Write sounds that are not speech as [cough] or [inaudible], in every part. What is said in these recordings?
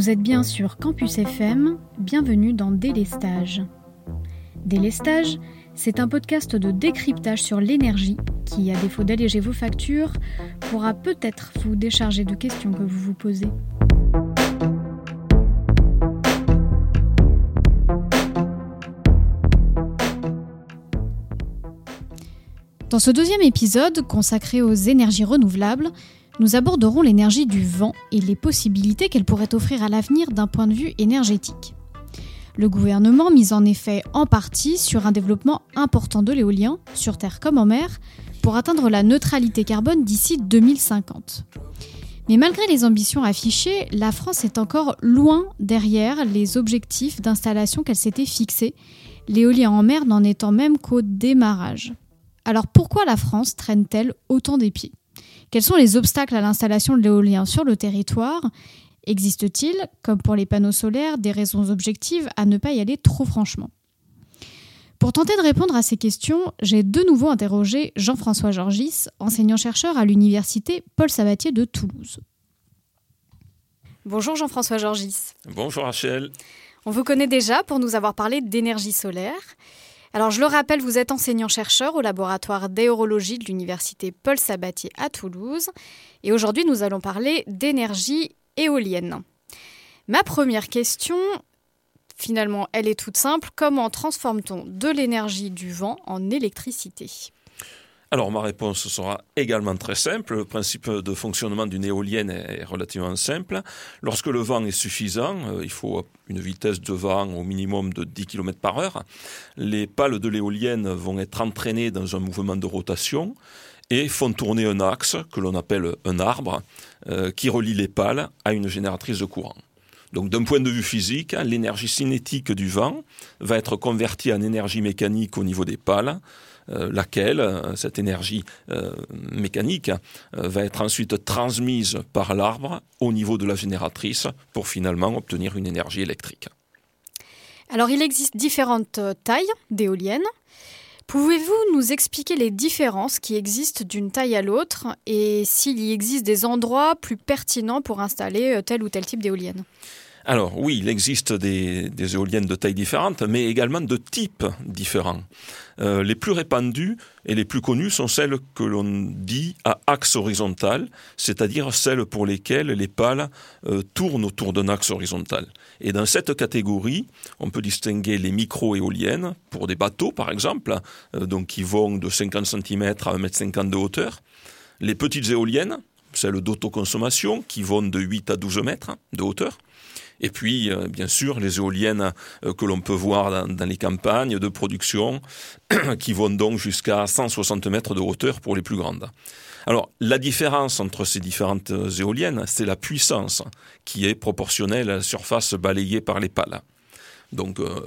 Vous êtes bien sur Campus FM, bienvenue dans Délestage. Délestage, c'est un podcast de décryptage sur l'énergie qui, à défaut d'alléger vos factures, pourra peut-être vous décharger de questions que vous vous posez. Dans ce deuxième épisode, consacré aux énergies renouvelables, nous aborderons l'énergie du vent et les possibilités qu'elle pourrait offrir à l'avenir d'un point de vue énergétique. Le gouvernement mise en effet en partie sur un développement important de l'éolien, sur terre comme en mer, pour atteindre la neutralité carbone d'ici 2050. Mais malgré les ambitions affichées, la France est encore loin derrière les objectifs d'installation qu'elle s'était fixés, l'éolien en mer n'en étant même qu'au démarrage. Alors pourquoi la France traîne-t-elle autant des pieds? Quels sont les obstacles à l'installation de l'éolien sur le territoire? Existe-t-il, comme pour les panneaux solaires, des raisons objectives à ne pas y aller trop franchement? Pour tenter de répondre à ces questions, j'ai de nouveau interrogé Jean-François Georgis, enseignant-chercheur à l'université Paul Sabatier de Toulouse. Bonjour Jean-François Georgis. Bonjour Rachel. On vous connaît déjà pour nous avoir parlé d'énergie solaire. Alors je le rappelle, vous êtes enseignant-chercheur au laboratoire d'aérologie de l'université Paul Sabatier à Toulouse. Et aujourd'hui, nous allons parler d'énergie éolienne. Ma première question, finalement, elle est toute simple. Comment transforme-t-on de l'énergie du vent en électricité? Alors ma réponse sera également très simple. Le principe de fonctionnement d'une éolienne est relativement simple. Lorsque le vent est suffisant, euh, il faut une vitesse de vent au minimum de 10 km par heure, les pales de l'éolienne vont être entraînées dans un mouvement de rotation et font tourner un axe que l'on appelle un arbre euh, qui relie les pales à une génératrice de courant. Donc d'un point de vue physique, l'énergie cinétique du vent va être convertie en énergie mécanique au niveau des pales laquelle, euh, cette énergie euh, mécanique, va être ensuite transmise par l'arbre au niveau de la génératrice pour finalement obtenir une énergie électrique. Alors il existe différentes tailles d'éoliennes. Pouvez-vous nous expliquer les différences qui existent d'une taille à l'autre et s'il y existe des endroits plus pertinents pour installer tel ou tel type d'éolienne alors oui, il existe des, éoliennes de taille différente, mais également de types différents. Euh, les plus répandues et les plus connues sont celles que l'on dit à axe horizontal, c'est-à-dire celles pour lesquelles les pales euh, tournent autour d'un axe horizontal. Et dans cette catégorie, on peut distinguer les micro-éoliennes pour des bateaux, par exemple, euh, qui vont de 50 cm à 1,50 m de hauteur. Les petites éoliennes, celles d'autoconsommation, qui vont de 8 à 12 mètres de hauteur et puis, euh, bien sûr, les éoliennes euh, que l'on peut voir dans, les campagnes de production, [clears throat] qui vont donc jusqu'à 160 mètres de hauteur pour les plus grandes. Alors, la différence entre ces différentes éoliennes, c'est la puissance qui est proportionnelle à la surface balayée par les pales. Donc, euh,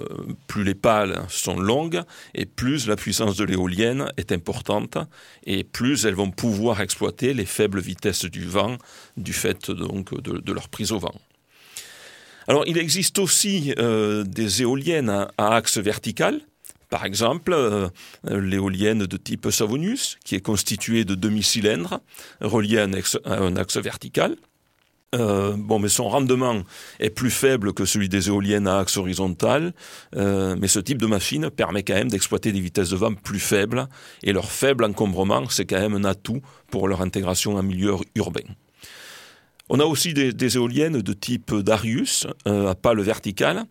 plus les pales sont longues et plus la puissance de l'éolienne est importante et plus elles vont pouvoir exploiter les faibles vitesses du vent du fait donc de leur prise au vent. Alors, il existe aussi euh, des éoliennes à, axe vertical. Par exemple, euh, l'éolienne de type Savonius, qui est constituée de demi-cylindres reliés à un, axe, vertical. Euh, bon, mais son rendement est plus faible que celui des éoliennes à axe horizontal, mais ce type de machine permet quand même d'exploiter des vitesses de vent plus faibles, et leur faible encombrement, c'est quand même un atout pour leur intégration en milieu urbain. On a aussi des, éoliennes de type Darius, euh, à pale verticale,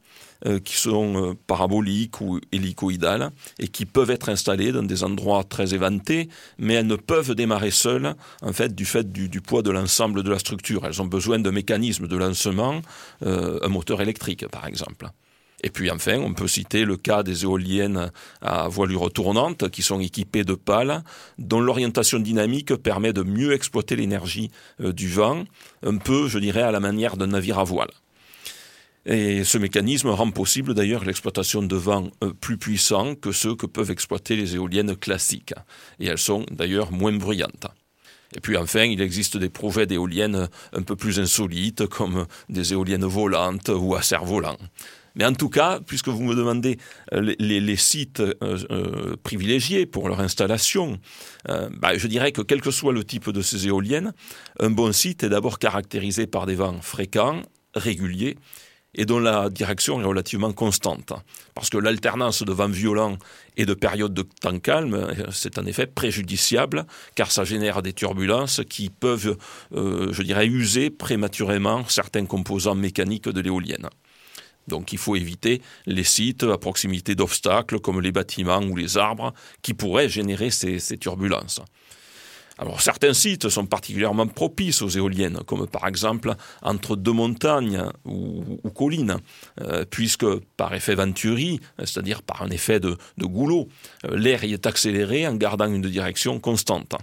euh, qui sont euh, paraboliques ou hélicoïdales et qui peuvent être installées dans des endroits très éventés, mais elles ne peuvent démarrer seules, en fait, du fait du, du poids de l'ensemble de la structure. Elles ont besoin d'un mécanisme de lancement, un moteur électrique, par exemple. Et puis enfin, on peut citer le cas des éoliennes à voilure tournante qui sont équipées de pales dont l'orientation dynamique permet de mieux exploiter l'énergie euh, du vent, un peu, je dirais, à la manière d'un navire à voile. Et ce mécanisme rend possible d'ailleurs l'exploitation de vents euh, plus puissants que ceux que peuvent exploiter les éoliennes classiques. Et elles sont d'ailleurs moins bruyantes. Et puis enfin, il existe des projets d'éoliennes un peu plus insolites, comme des éoliennes volantes ou à cerf-volant. Mais en tout cas, puisque vous me demandez euh, les, sites euh, euh, privilégiés pour leur installation, bah, je dirais que quel que soit le type de ces éoliennes, un bon site est d'abord caractérisé par des vents fréquents, régulier et dont la direction est relativement constante. Parce que l'alternance de vents violents et de périodes de temps calme, c'est en effet préjudiciable, car ça génère des turbulences qui peuvent, je dirais, user prématurément certains composants mécaniques de l'éolienne. Donc il faut éviter les sites à proximité d'obstacles comme les bâtiments ou les arbres qui pourraient générer ces, turbulences. Alors certains sites sont particulièrement propices aux éoliennes, comme par exemple entre deux montagnes ou, collines, euh, puisque par effet Venturi, c'est-à-dire par un effet de, goulot, euh, l'air y est accéléré en gardant une direction constante.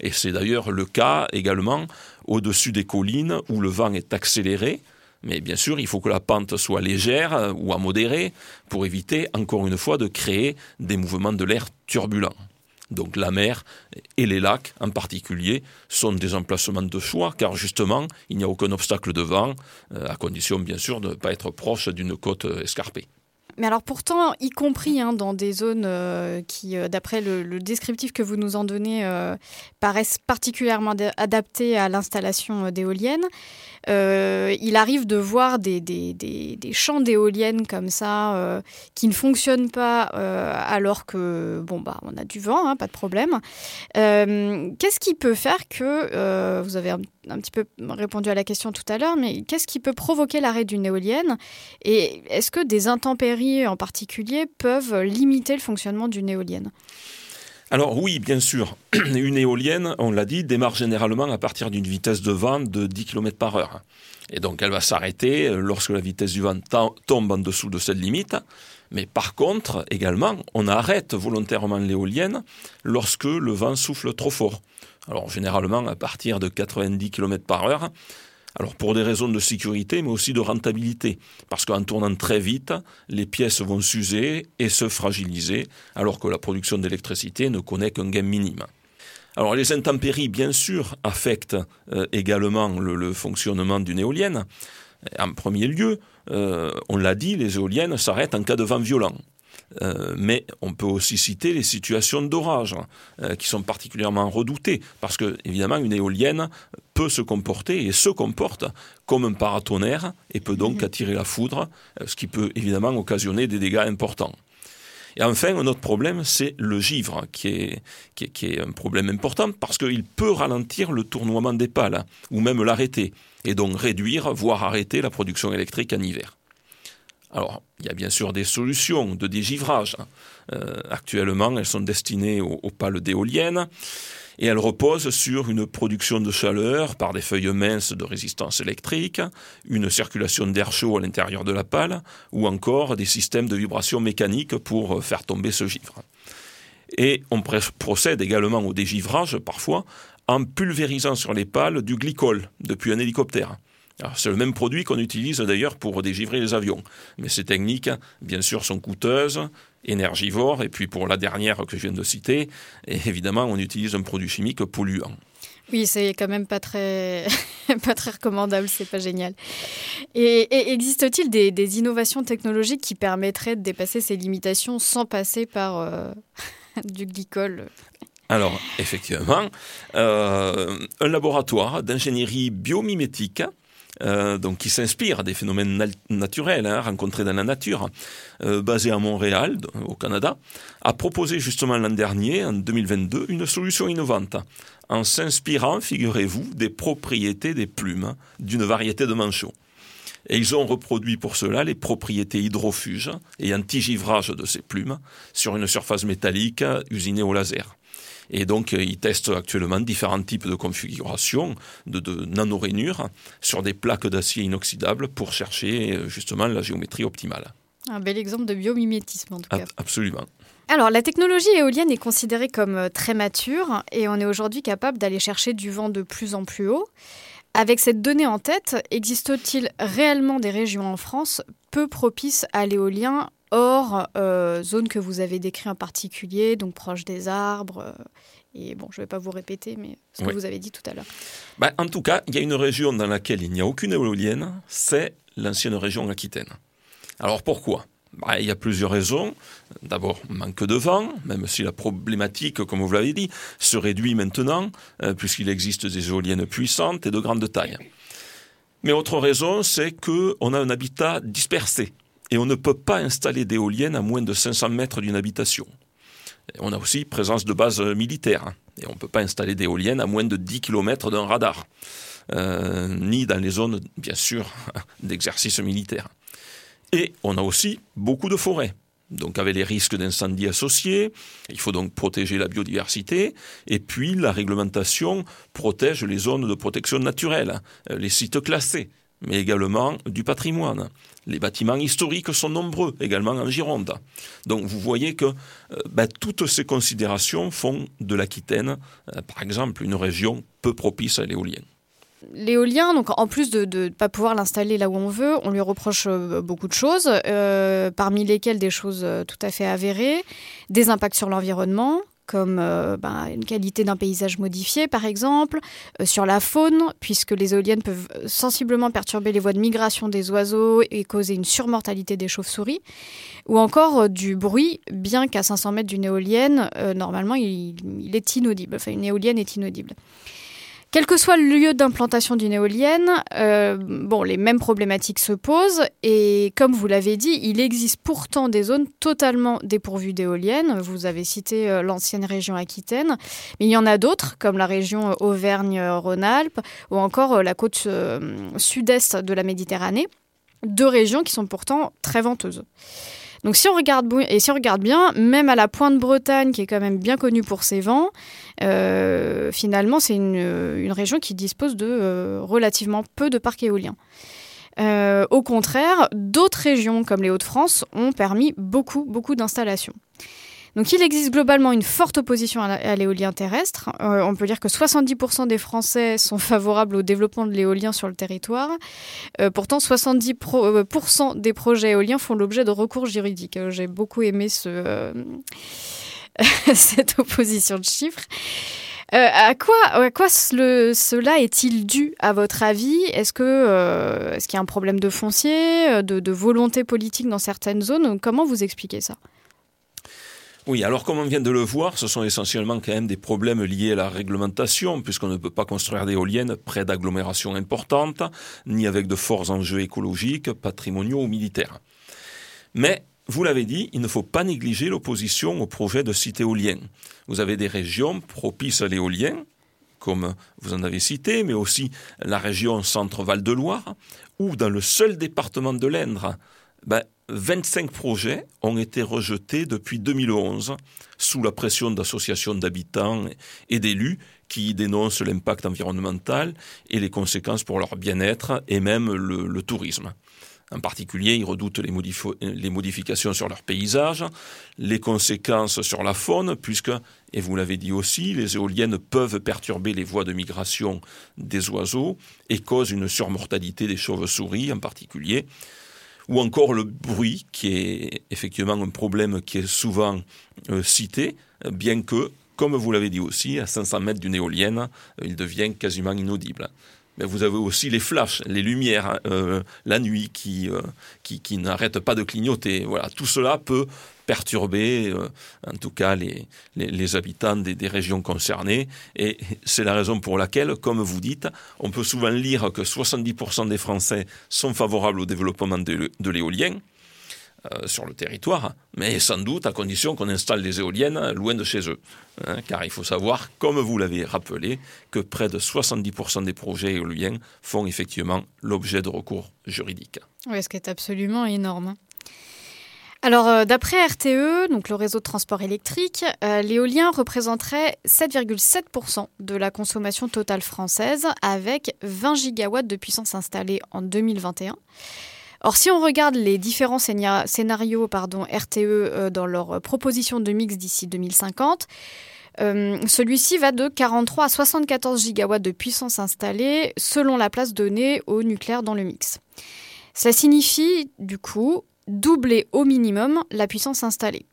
Et c'est d'ailleurs le cas également au-dessus des collines où le vent est accéléré, mais bien sûr, il faut que la pente soit légère euh, ou à modérée pour éviter, encore une fois, de créer des mouvements de l'air turbulents. Donc la mer et les lacs en particulier sont des emplacements de choix car justement il n'y a aucun obstacle de vent, euh, à condition bien sûr de ne pas être proche d'une côte escarpée. Mais alors pourtant, y compris hein, dans des zones euh, qui, d'après le, descriptif que vous nous en donnez, paraissent particulièrement adaptées à l'installation d'éoliennes, euh, il arrive de voir des, champs d'éoliennes comme ça euh, qui ne fonctionnent pas euh, alors que bon bah on a du vent, hein, pas de problème. qu'est-ce qui peut faire que vous avez un, un, petit peu répondu à la question tout à l'heure, mais qu'est-ce qui peut provoquer l'arrêt d'une éolienne et est-ce que des intempéries en particulier peuvent limiter le fonctionnement d'une éolienne? Alors oui, bien sûr, [clears throat] une éolienne, on l'a dit, démarre généralement à partir d'une vitesse de vent de 10 km par heure. Et donc elle va s'arrêter lorsque la vitesse du vent tombe en dessous de cette limite. Mais par contre, également, on arrête volontairement l'éolienne lorsque le vent souffle trop fort. Alors généralement à partir de 90 km par heure, alors pour des raisons de sécurité, mais aussi de rentabilité, parce qu'en tournant très vite, les pièces vont s'user et se fragiliser, alors que la production d'électricité ne connaît qu'un gain minime. Alors les intempéries, bien sûr, affectent euh, également le, fonctionnement d'une éolienne. En premier lieu, euh, on l'a dit, les éoliennes s'arrêtent en cas de vent violent. Euh, mais on peut aussi citer les situations d'orage euh, qui sont particulièrement redoutées parce que évidemment une éolienne peut se comporter et se comporte comme un paratonnerre et peut donc mhm. attirer la foudre, euh, ce qui peut évidemment occasionner des dégâts importants. Et enfin, un autre problème, c'est le givre, qui est, qui, qui est, un problème important parce qu'il peut ralentir le tournoiement des pales, ou même l'arrêter, et donc réduire, voire arrêter la production électrique en hiver. Alors, il y a bien sûr des solutions de dégivrage. Hein. Euh, actuellement, elles sont destinées aux, pales d'éoliennes et elles reposent sur une production de chaleur par des feuilles minces de résistance électrique, une circulation d'air chaud à l'intérieur de la pale, ou encore des systèmes de vibration mécanique pour faire tomber ce givre. Et on procède également au dégivrage, parfois, en pulvérisant sur les pales du glycol depuis un hélicoptère. C'est le même produit qu'on utilise d'ailleurs pour dégivrer les avions. Mais ces techniques, bien sûr, sont coûteuses, énergivores, et puis pour la dernière que je viens de citer, évidemment, on utilise un produit chimique polluant. Oui, c'est quand même pas très, [laughs] pas très recommandable, c'est pas génial. Et, existe-t-il des, innovations technologiques qui permettraient de dépasser ces limitations sans passer par euh, [laughs] du glycol alors, effectivement, euh, un laboratoire d'ingénierie biomimétique euh, donc qui s'inspire des phénomènes naturels hein, rencontrés dans la nature, euh, basé à Montréal, au Canada, a proposé justement l'an dernier, en 2022, une solution innovante, en s'inspirant, figurez-vous, des propriétés des plumes d'une variété de manchots. Et ils ont reproduit pour cela les propriétés hydrofuges et anti-givrage de ces plumes sur une surface métallique usinée au laser. Et donc, euh, ils testent actuellement différents types de configurations de, de nanorainures sur des plaques d'acier inoxydable pour chercher euh, justement la géométrie optimale. Un bel exemple de biomimétisme en tout cas. Absolument. Alors, la technologie éolienne est considérée comme euh, très mature et on est aujourd'hui capable d'aller chercher du vent de plus en plus haut. Avec cette donnée en tête, existe-t-il réellement des régions en France peu propices à l'éolien hors euh, zone que vous avez décrit en particulier, donc proche des arbres. Euh, et bon, je ne vais pas vous répéter, mais ce que vous avez dit tout à l'heure. Bah, en tout cas, il y a une région dans laquelle il n'y a aucune éolienne, c'est l'ancienne région Aquitaine. Alors pourquoi? Bah, il y a plusieurs raisons. D'abord, manque de vent, même si la problématique, comme vous l'avez dit, se réduit maintenant, euh, puisqu'il existe des éoliennes puissantes et de grande taille. Mais autre raison, c'est qu'on a un habitat dispersé et on ne peut pas installer d'éoliennes à moins de 500 mètres d'une habitation. on a aussi présence de bases militaires et on ne peut pas installer d'éoliennes à moins de 10 km d'un radar, euh, ni dans les zones, bien sûr, [laughs] d'exercice militaire. Et on a aussi beaucoup de forêts donc avec les risques d'incendie associés. Il faut donc protéger la biodiversité. Et puis la réglementation protège les zones de protection naturelle, euh, les sites classés, mais également du patrimoine. Les bâtiments historiques sont nombreux également en Gironde. Donc vous voyez que euh, ben, toutes ces considérations font de l'Aquitaine, euh, par exemple, une région peu propice à l'éolien l'éolien, donc en plus de ne pas pouvoir l'installer là où on veut, on lui reproche euh, beaucoup de choses, parmi lesquelles des choses tout à fait avérées, des impacts sur l'environnement, comme ben, une qualité d'un paysage modifié par exemple, sur la faune, puisque les éoliennes peuvent sensiblement perturber les voies de migration des oiseaux et causer une surmortalité des chauves-souris, ou encore du bruit, bien qu'à 500 mètres d'une éolienne, normalement il, est inaudible, enfin une éolienne est inaudible. Quel que soit le lieu d'implantation d'une éolienne, euh, bon, les mêmes problématiques se posent et comme vous l'avez dit, il existe pourtant des zones totalement dépourvues d'éoliennes. Vous avez cité euh, l'ancienne région Aquitaine, mais il y en a d'autres comme la région Auvergne-Rhône-Alpes ou encore euh, la côte sud-est de la Méditerranée. Deux régions qui sont pourtant très venteuses. Donc si on regarde regarde bien, même à la pointe Bretagne, qui est quand même bien connue pour ses vents, euh, finalement c'est une, région qui dispose de euh, relativement peu de parcs éoliens. Euh, au contraire, d'autres régions comme les Hauts-de-France ont permis beaucoup, beaucoup d'installations. Donc il existe globalement une forte opposition à l'éolien terrestre. Euh, on peut dire que 70% des Français sont favorables au développement de l'éolien sur le territoire. Euh, pourtant, 70% des projets éoliens font l'objet de recours juridiques. Euh, j'ai beaucoup aimé ce, [laughs] cette opposition de chiffres. à quoi, cela est-il dû, à votre avis? Est-ce qu'il y a un problème de foncier, de volonté politique dans certaines zones? Comment vous expliquez ça? Oui, alors comme on vient de le voir, ce sont essentiellement quand même des problèmes liés à la réglementation, puisqu'on ne peut pas construire d'éoliennes près d'agglomérations importantes, ni avec de forts enjeux écologiques, patrimoniaux ou militaires. Mais, vous l'avez dit, il ne faut pas négliger l'opposition au projet de sites éoliens. Vous avez des régions propices à l'éolien, comme vous en avez cité, mais aussi la région Centre-Val de Loire, ou dans le seul département de l'Indre, ben, 25 projets ont été rejetés depuis 2011 sous la pression d'associations d'habitants et d'élus qui dénoncent l'impact environnemental et les conséquences pour leur bien-être et même le, tourisme. En particulier, ils redoutent les, les, modifications sur leur paysage, les conséquences sur la faune, puisque, et vous l'avez dit aussi, les éoliennes peuvent perturber les voies de migration des oiseaux et causent une surmortalité des chauves-souris en particulier ou encore le bruit, qui est effectivement un problème qui est souvent euh, cité, bien que, comme vous l'avez dit aussi, à 500 mètres d'une éolienne, euh, il devient quasiment inaudible. Mais vous avez aussi les flashs, les lumières, euh, la nuit qui, qui, qui n'arrêtent pas de clignoter. Voilà, tout cela peut perturber, euh, en tout cas, les, les, habitants des, régions concernées. Et c'est la raison pour laquelle, comme vous dites, on peut souvent lire que 70% des Français sont favorables au développement de, l'éolien. Euh, sur le territoire, mais sans doute à condition qu'on installe des éoliennes loin de chez eux. Hein, car il faut savoir, comme vous l'avez rappelé, que près de 70% des projets éoliens font effectivement l'objet de recours juridiques. Oui, ce qui est absolument énorme. Alors, euh, d'après RTE, donc le réseau de transport électrique, euh, l'éolien représenterait 7,7% de la consommation totale française, avec 20 gigawatts de puissance installée en 2021. Or, si on regarde les différents scénarios RTE euh, dans leur proposition de mix d'ici 2050, celui-ci va de 43 à 74 gigawatts de puissance installée selon la place donnée au nucléaire dans le mix. Cela signifie, du coup, doubler au minimum la puissance installée.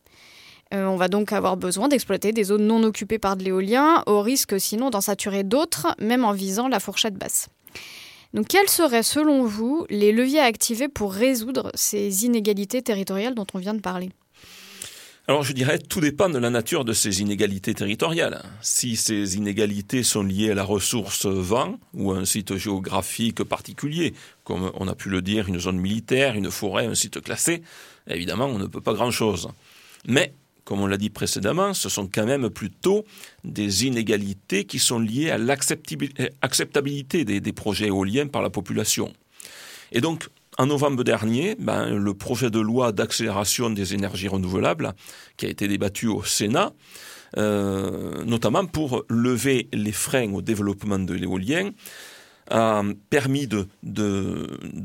Euh, on va donc avoir besoin d'exploiter des zones non occupées par de l'éolien, au risque sinon d'en saturer d'autres, même en visant la fourchette basse. Donc quels seraient selon vous les leviers à activer pour résoudre ces inégalités territoriales dont on vient de parler? Alors je dirais, tout dépend de la nature de ces inégalités territoriales. Si ces inégalités sont liées à la ressource vent ou à un site géographique particulier, comme on a pu le dire, une zone militaire, une forêt, un site classé, évidemment on ne peut pas grand-chose. Mais, comme on l'a dit précédemment, ce sont quand même plutôt des inégalités qui sont liées à l'acceptabilité des, projets éoliens par la population. Et donc, en novembre dernier, ben, le projet de loi d'accélération des énergies renouvelables, qui a été débattu au Sénat, euh, notamment pour lever les freins au développement de l'éolien, a permis de,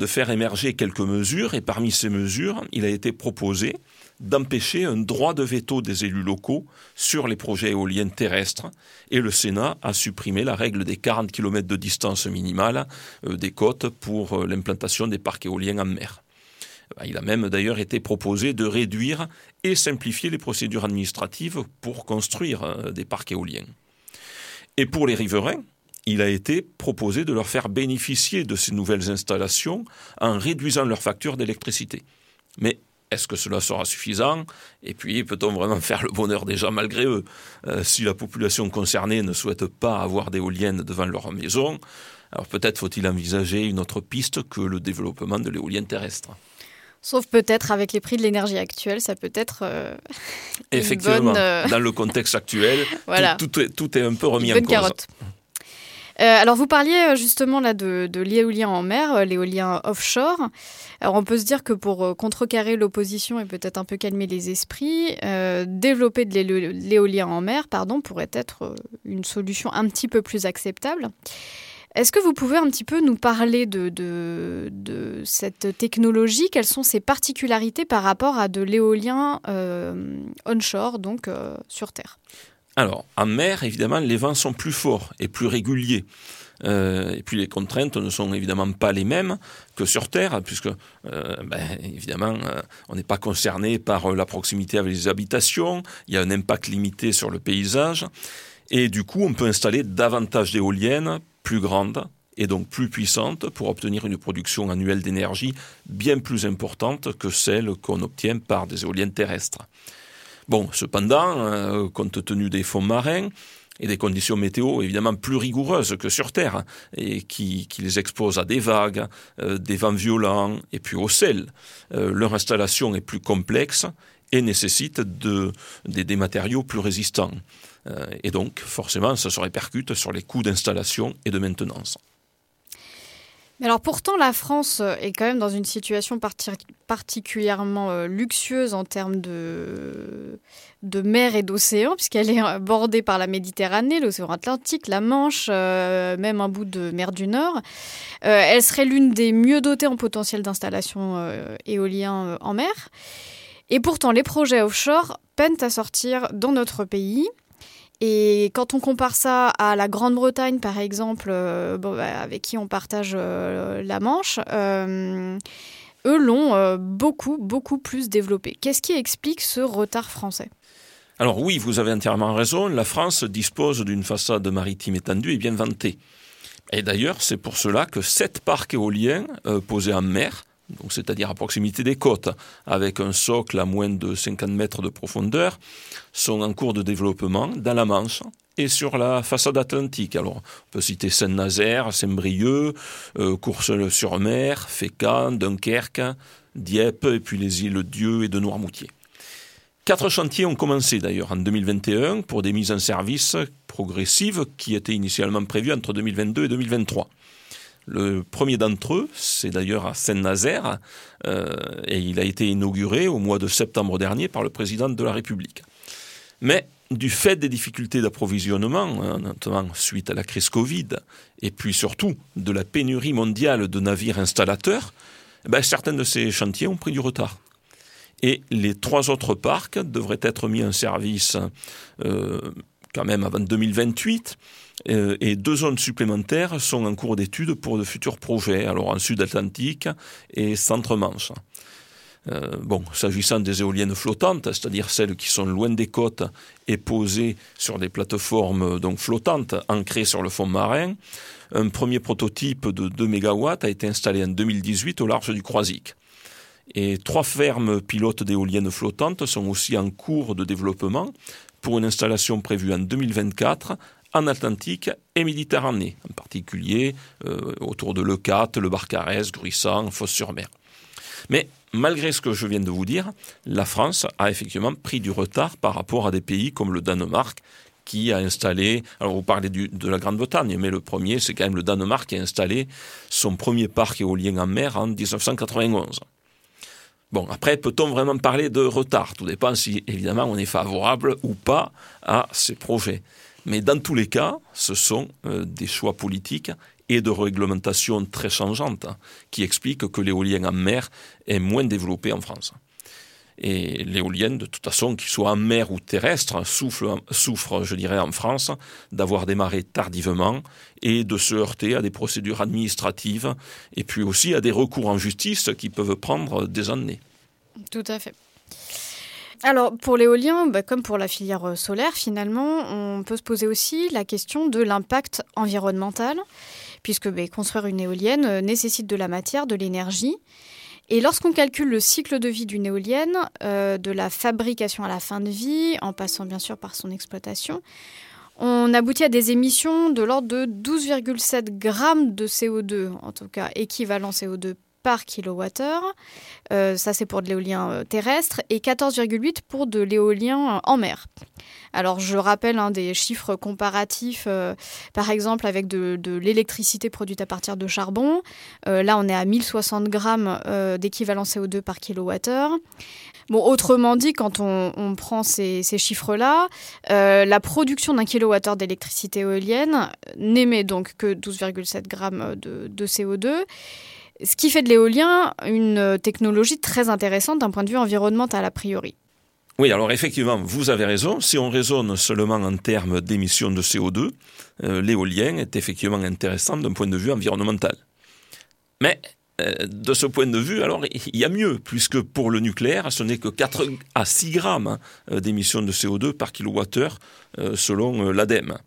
faire émerger quelques mesures, et parmi ces mesures, il a été proposé d'empêcher un droit de veto des élus locaux sur les projets éoliens terrestres, et le Sénat a supprimé la règle des 40 km de distance minimale euh, des côtes pour euh, l'implantation des parcs éoliens en mer. Il a même d'ailleurs été proposé de réduire et simplifier les procédures administratives pour construire euh, des parcs éoliens. Et pour les riverains, il a été proposé de leur faire bénéficier de ces nouvelles installations en réduisant leurs factures d'électricité. Mais est-ce que cela sera suffisant? Et puis, peut-on vraiment faire le bonheur des gens malgré eux? Euh, Si la population concernée ne souhaite pas avoir d'éoliennes devant leur maison, alors peut-être faut-il envisager une autre piste que le développement de l'éolienne terrestre. Sauf peut-être avec les prix de l'énergie actuelle, ça peut être. Euh, [laughs] Effectivement, euh, dans le contexte actuel, [laughs] tout, est, un peu remis en cause. Carotte. Euh, alors vous parliez euh, justement là de, l'éolien en mer, euh, l'éolien offshore. Alors on peut se dire que pour contrecarrer l'opposition et peut-être un peu calmer les esprits, développer de l'éolien en mer, pourrait être une solution un petit peu plus acceptable. Est-ce que vous pouvez un petit peu nous parler de, de, cette technologie? Quelles sont ses particularités par rapport à de l'éolien onshore, donc sur Terre? Alors, en mer, évidemment, les vents sont plus forts et plus réguliers. Euh, et puis les contraintes ne sont évidemment pas les mêmes que sur Terre, puisque euh, ben, évidemment euh, on n'est pas concerné par la proximité avec les habitations, il y a un impact limité sur le paysage, et du coup on peut installer davantage d'éoliennes plus grandes et donc plus puissantes pour obtenir une production annuelle d'énergie bien plus importante que celle qu'on obtient par des éoliennes terrestres. Bon, cependant, euh, compte tenu des fonds marins, et des conditions météo évidemment plus rigoureuses que sur Terre et qui, les exposent à des vagues, euh, des vents violents et puis au sel. Euh, leur installation est plus complexe et nécessite des, matériaux plus résistants. et donc, forcément, ça se répercute sur les coûts d'installation et de maintenance. Alors pourtant, la France euh, est quand même dans une situation particulièrement euh, luxueuse en termes de, mer et d'océan, puisqu'elle est euh, bordée par la Méditerranée, l'océan Atlantique, la Manche, même un bout de mer du Nord. elle serait l'une des mieux dotées en potentiel d'installation éolien en mer. Et pourtant, les projets offshore peinent à sortir dans notre pays. Et quand on compare ça à la Grande-Bretagne, par exemple, euh, bah, avec qui on partage euh, la Manche, euh, eux l'ont beaucoup, beaucoup plus développé. Qu'est-ce qui explique ce retard français? Alors oui, vous avez entièrement raison, la France dispose d'une façade maritime étendue et bien vantée. Et d'ailleurs, c'est pour cela que sept parcs éoliens posés en mer c'est-à-dire à proximité des côtes, avec un socle à moins de 50 mètres de profondeur, sont en cours de développement dans la Manche et sur la façade atlantique. Alors, on peut citer Saint-Nazaire, Saint-Brieuc, euh, Courseulles-sur-Mer, Fécamp, Dunkerque, Dieppe, et puis les îles Dieu et de Noirmoutier. Quatre chantiers ont commencé d'ailleurs en 2021 pour des mises en service progressives qui étaient initialement prévues entre 2022 et 2023. Le premier d'entre eux, c'est d'ailleurs à Saint-Nazaire, euh, et il a été inauguré au mois de septembre dernier par le président de la République. Mais du fait des difficultés d'approvisionnement, hein, notamment suite à la crise Covid, et puis surtout de la pénurie mondiale de navires installateurs, eh ben, certains de ces chantiers ont pris du retard. Et les trois autres parcs devraient être mis en service euh, quand même avant 2028. Euh, et deux zones supplémentaires sont en cours d'étude pour de futurs projets, alors en Sud-Atlantique et Centre-Manche. Euh, bon, s'agissant des éoliennes flottantes, c'est-à-dire celles qui sont loin des côtes et posées sur des plateformes donc flottantes ancrées sur le fond marin, un premier prototype de 2 MW a été installé en 2018 au large du Croisic. Et trois fermes pilotes d'éoliennes flottantes sont aussi en cours de développement pour une installation prévue en 2024 en Atlantique et Méditerranée, en particulier euh, autour de Leucate, le Barcarès, Gruissant, Fosse-sur-Mer. Mais malgré ce que je viens de vous dire, la France a effectivement pris du retard par rapport à des pays comme le Danemark qui a installé, alors vous parlez de la Grande-Bretagne, mais le premier, c'est quand même le Danemark qui a installé son premier parc éolien en mer en 1991. Bon, après, peut-on vraiment parler de retard? Tout dépend si, évidemment, on est favorable ou pas à ces projets. Mais dans tous les cas, ce sont euh, des choix politiques et de réglementation très changeantes qui expliquent que l'éolien en mer est moins développé en France. Et l'éolienne, de toute façon, qu'il soit en mer ou terrestre, souffre, souffre, je dirais, en France, d'avoir démarré tardivement et de se heurter à des procédures administratives et puis aussi à des recours en justice qui peuvent prendre des années. Tout à fait. Alors pour l'éolien, bah, comme pour la filière euh, solaire, finalement, on peut se poser aussi la question de l'impact environnemental, puisque bah, construire une éolienne euh, nécessite de la matière, de l'énergie. Et lorsqu'on calcule le cycle de vie d'une éolienne, euh, de la fabrication à la fin de vie, en passant bien sûr par son exploitation, on aboutit à des émissions de l'ordre de 12,7 grammes de CO2, en tout cas équivalent CO2 par. Euh, ça, c'est pour de l'éolien euh, terrestre et 14,8 pour de l'éolien en mer. Alors, je rappelle un des chiffres comparatifs, euh, par exemple, avec de, l'électricité produite à partir de charbon. là, on est à 1060 grammes d'équivalent CO2 par kilowattheure. Bon, autrement dit, quand on, prend ces, chiffres-là, la production d'un kilowattheure d'électricité éolienne n'émet donc que 12,7 grammes de CO2 ce qui fait de l'éolien une euh, technologie très intéressante d'un point de vue environnemental a priori. Oui, alors effectivement, vous avez raison. Si on raisonne seulement en termes d'émissions de CO2, euh, l'éolien est effectivement intéressant d'un point de vue environnemental. Mais euh, de ce point de vue, alors il y a mieux, puisque pour le nucléaire, ce n'est que 4 à 6 grammes d'émissions de CO2 par kilowattheure selon l'ADEME.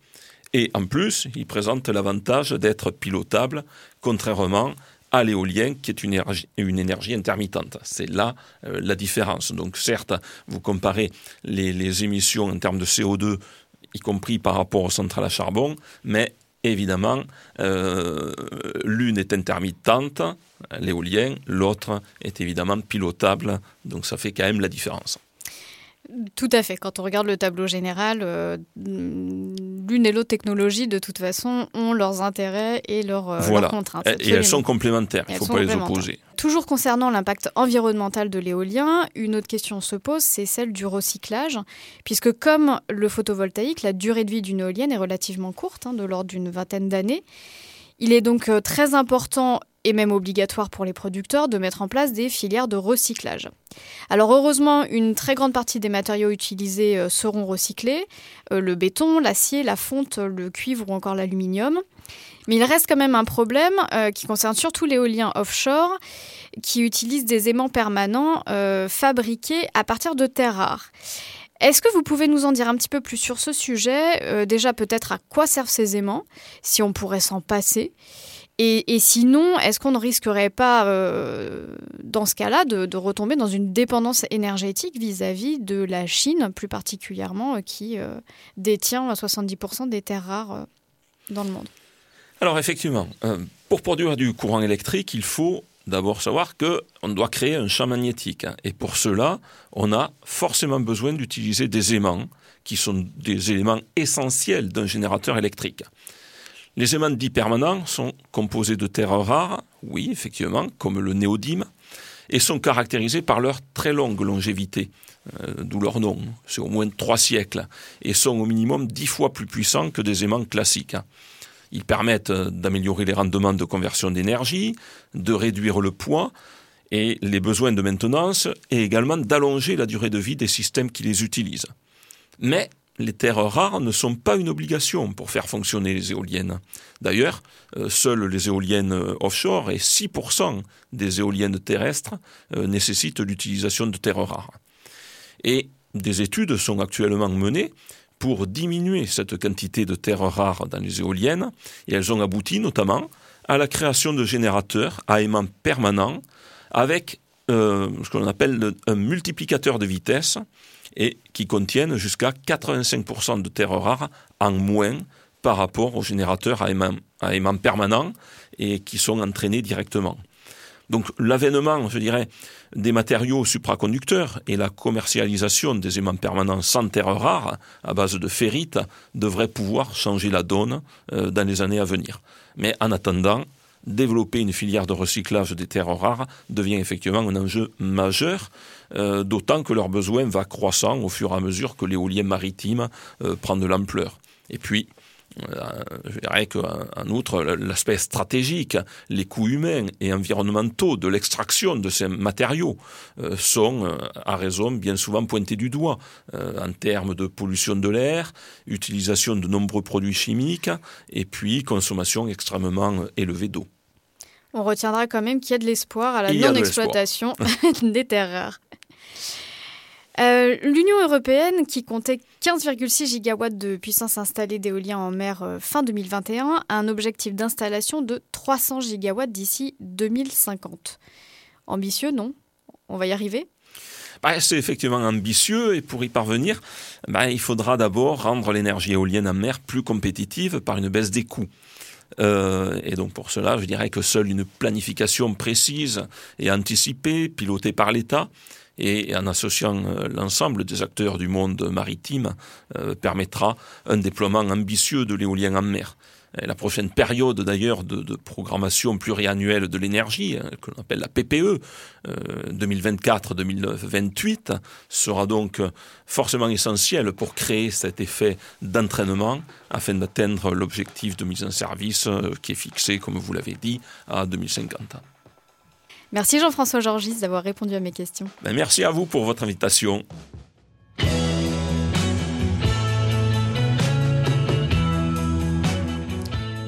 Et en plus, il présente l'avantage d'être pilotable, contrairement à l'éolien, qui est une énergie, intermittente. C'est là euh, la différence. Donc certes, vous comparez les, émissions en termes de CO2, y compris par rapport aux centrales à charbon, mais évidemment, euh, l'une est intermittente, l'éolien, l'autre est évidemment pilotable, donc ça fait quand même la différence. Tout à fait. Quand on regarde le tableau général, euh, l'une et l'autre technologie, de toute façon, ont leurs intérêts et leurs, euh, contraintes. Et elles sont complémentaires, il ne faut pas les opposer. Toujours concernant l'impact environnemental de l'éolien, une autre question se pose, c'est celle du recyclage, puisque comme le photovoltaïque, la durée de vie d'une éolienne est relativement courte, hein, de l'ordre d'une vingtaine d'années. Il est donc euh, très important et même obligatoire pour les producteurs de mettre en place des filières de recyclage. Alors heureusement, une très grande partie des matériaux utilisés euh, seront recyclés, euh, le béton, l'acier, la fonte, le cuivre ou encore l'aluminium. Mais il reste quand même un problème euh, qui concerne surtout l'éolien offshore, qui utilise des aimants permanents fabriqués à partir de terres rares. Est-ce que vous pouvez nous en dire un petit peu plus sur ce sujet? Déjà peut-être à quoi servent ces aimants, si on pourrait s'en passer? Et, sinon, est-ce qu'on ne risquerait pas, euh, dans ce cas-là, de, retomber dans une dépendance énergétique vis-à-vis de la Chine, plus particulièrement, euh, qui euh, détient 70% des terres rares dans le monde? Alors effectivement, pour produire du courant électrique, il faut d'abord savoir qu'on doit créer un champ magnétique. Hein. Et pour cela, on a forcément besoin d'utiliser des aimants, qui sont des éléments essentiels d'un générateur électrique. Les aimants dits permanents sont composés de terres rares, oui, effectivement, comme le néodyme, et sont caractérisés par leur très longue longévité, euh, d'où leur nom, c'est au moins trois siècles, et sont au minimum dix fois plus puissants que des aimants classiques. Ils permettent euh, d'améliorer les rendements de conversion d'énergie, de réduire le poids et les besoins de maintenance, et également d'allonger la durée de vie des systèmes qui les utilisent. Mais les terres rares ne sont pas une obligation pour faire fonctionner les éoliennes. D'ailleurs, euh, seules les éoliennes euh, offshore et 6% des éoliennes terrestres euh, nécessitent l'utilisation de terres rares. Et des études sont actuellement menées pour diminuer cette quantité de terres rares dans les éoliennes, et elles ont abouti notamment à la création de générateurs à aimants permanents avec ce qu'on appelle un multiplicateur de vitesse et qui contiennent jusqu'à 85% de terres rares en moins par rapport aux générateurs à aimant, à aimant permanent et qui sont entraînés directement. Donc l'avènement, je dirais, des matériaux supraconducteurs et la commercialisation des aimants permanents sans terres rares à base de ferrite devrait pouvoir changer la donne euh, dans les années à venir. Mais en attendant, développer une filière de recyclage des terres rares devient effectivement un enjeu majeur, euh, d'autant que leur besoin va croissant au fur et à mesure que l'éolien maritime euh, prend de l'ampleur. Et puis, je dirais qu'en outre, l'aspect stratégique, les coûts humains et environnementaux de l'extraction de ces matériaux euh, sont, euh, à raison, bien souvent pointés du doigt en termes de pollution de l'air, utilisation de nombreux produits chimiques et puis consommation extrêmement élevée d'eau. On retiendra quand même qu'il y a de l'espoir à la non-exploitation [laughs] des terres rares. Euh, L'Union européenne, qui comptait 15,6 gigawatts de puissance installée d'éolien en mer euh, fin 2021, a un objectif d'installation de 300 gigawatts d'ici 2050. Ambitieux, non? On va y arriver? Bah, c'est effectivement ambitieux et pour y parvenir, bah, il faudra d'abord rendre l'énergie éolienne en mer plus compétitive par une baisse des coûts. Euh, et donc pour cela, je dirais que seule une planification précise et anticipée, pilotée par l'État, et en associant euh, l'ensemble des acteurs du monde maritime euh, permettra un déploiement ambitieux de l'éolien en mer. La prochaine période d'ailleurs de, programmation pluriannuelle de l'énergie, hein, que l'on appelle la PPE, 2024-2028, euh, sera donc forcément essentielle pour créer cet effet d'entraînement afin d'atteindre l'objectif de mise en service qui est fixé, comme vous l'avez dit, à 2050. Merci Jean-François Georgis d'avoir répondu à mes questions. Ben, merci à vous pour votre invitation.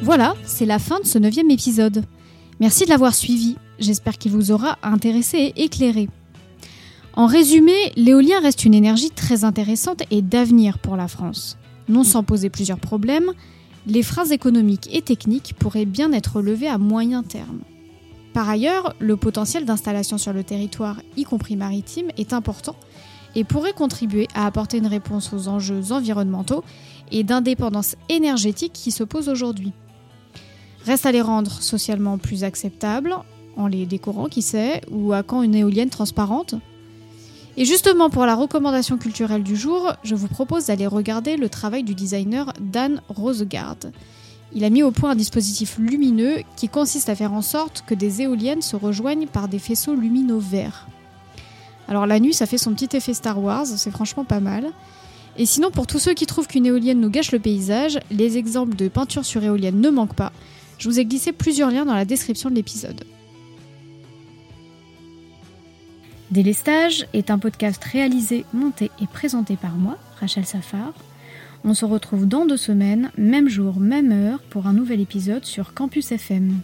Voilà, c'est la fin de ce neuvième épisode. Merci de l'avoir suivi. J'espère qu'il vous aura intéressé et éclairé. En résumé, l'éolien reste une énergie très intéressante et d'avenir pour la France. Non sans poser plusieurs problèmes, les freins économiques et techniques pourraient bien être levés à moyen terme. Par ailleurs, le potentiel d'installation sur le territoire, y compris maritime, est important et pourrait contribuer à apporter une réponse aux enjeux environnementaux et d'indépendance énergétique qui se posent aujourd'hui. Reste à les rendre socialement plus acceptables, en les décorant, qui sait, ou à quand une éolienne transparente Et justement, pour la recommandation culturelle du jour, je vous propose d'aller regarder le travail du designer Dan Rosegaard. Il a mis au point un dispositif lumineux qui consiste à faire en sorte que des éoliennes se rejoignent par des faisceaux lumineux verts. Alors la nuit, ça fait son petit effet Star Wars, c'est franchement pas mal. Et sinon, pour tous ceux qui trouvent qu'une éolienne nous gâche le paysage, les exemples de peinture sur éolienne ne manquent pas. Je vous ai glissé plusieurs liens dans la description de l'épisode. Délestage est un podcast réalisé, monté et présenté par moi, Rachel Safar, on se retrouve dans deux semaines, même jour, même heure, pour un nouvel épisode sur Campus FM.